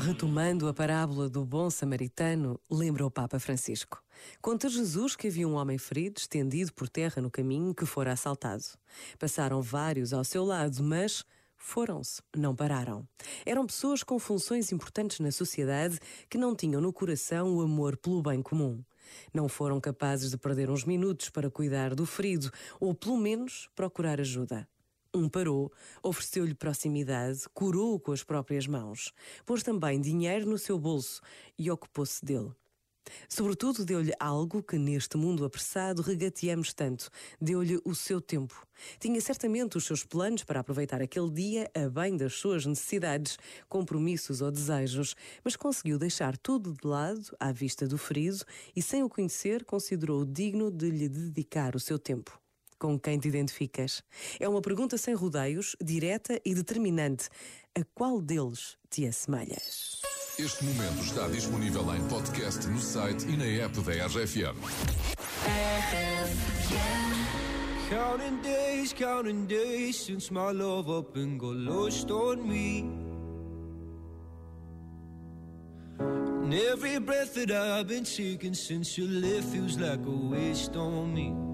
Retomando a parábola do bom samaritano, lembra o Papa Francisco. Conta Jesus que havia um homem ferido, estendido por terra no caminho, que fora assaltado. Passaram vários ao seu lado, mas foram-se, não pararam. Eram pessoas com funções importantes na sociedade que não tinham no coração o amor pelo bem comum. Não foram capazes de perder uns minutos para cuidar do ferido ou, pelo menos, procurar ajuda. Um parou, ofereceu-lhe proximidade, curou-o com as próprias mãos, pôs também dinheiro no seu bolso e ocupou-se dele. Sobretudo, deu-lhe algo que neste mundo apressado regateamos tanto. Deu-lhe o seu tempo. Tinha certamente os seus planos para aproveitar aquele dia a bem das suas necessidades, compromissos ou desejos, mas conseguiu deixar tudo de lado à vista do ferido e, sem o conhecer, considerou digno de lhe dedicar o seu tempo com quem te identificas? É uma pergunta sem rodeios, direta e determinante. A qual deles te assemelhas? Este momento está disponível em podcast no site e na app da RFM. Counting days, counting days since my love up and got lost on me. And every breath that I've been taking since you left feels like a waste on me.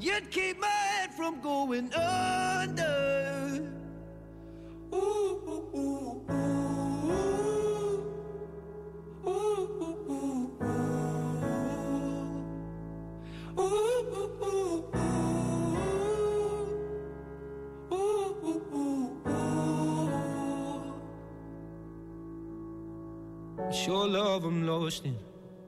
you'd keep my head from going under. Ooh, your love I'm lost in.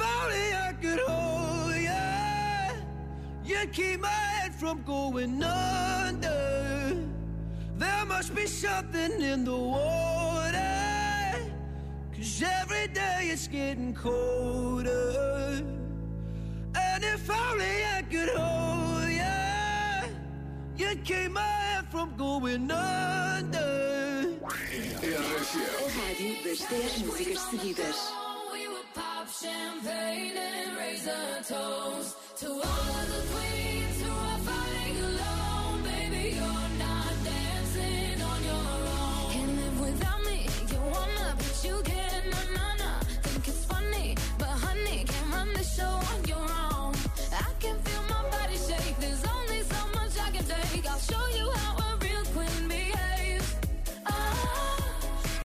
And if only I could hold you, you'd keep my head from going under. There must be something in the water. Cause every day it's getting colder. And if only I could hold you, you'd keep my head from going under. RFM. A rádio das 10 músicas seguidas. Champagne and raise a toast to all of the queens who are fighting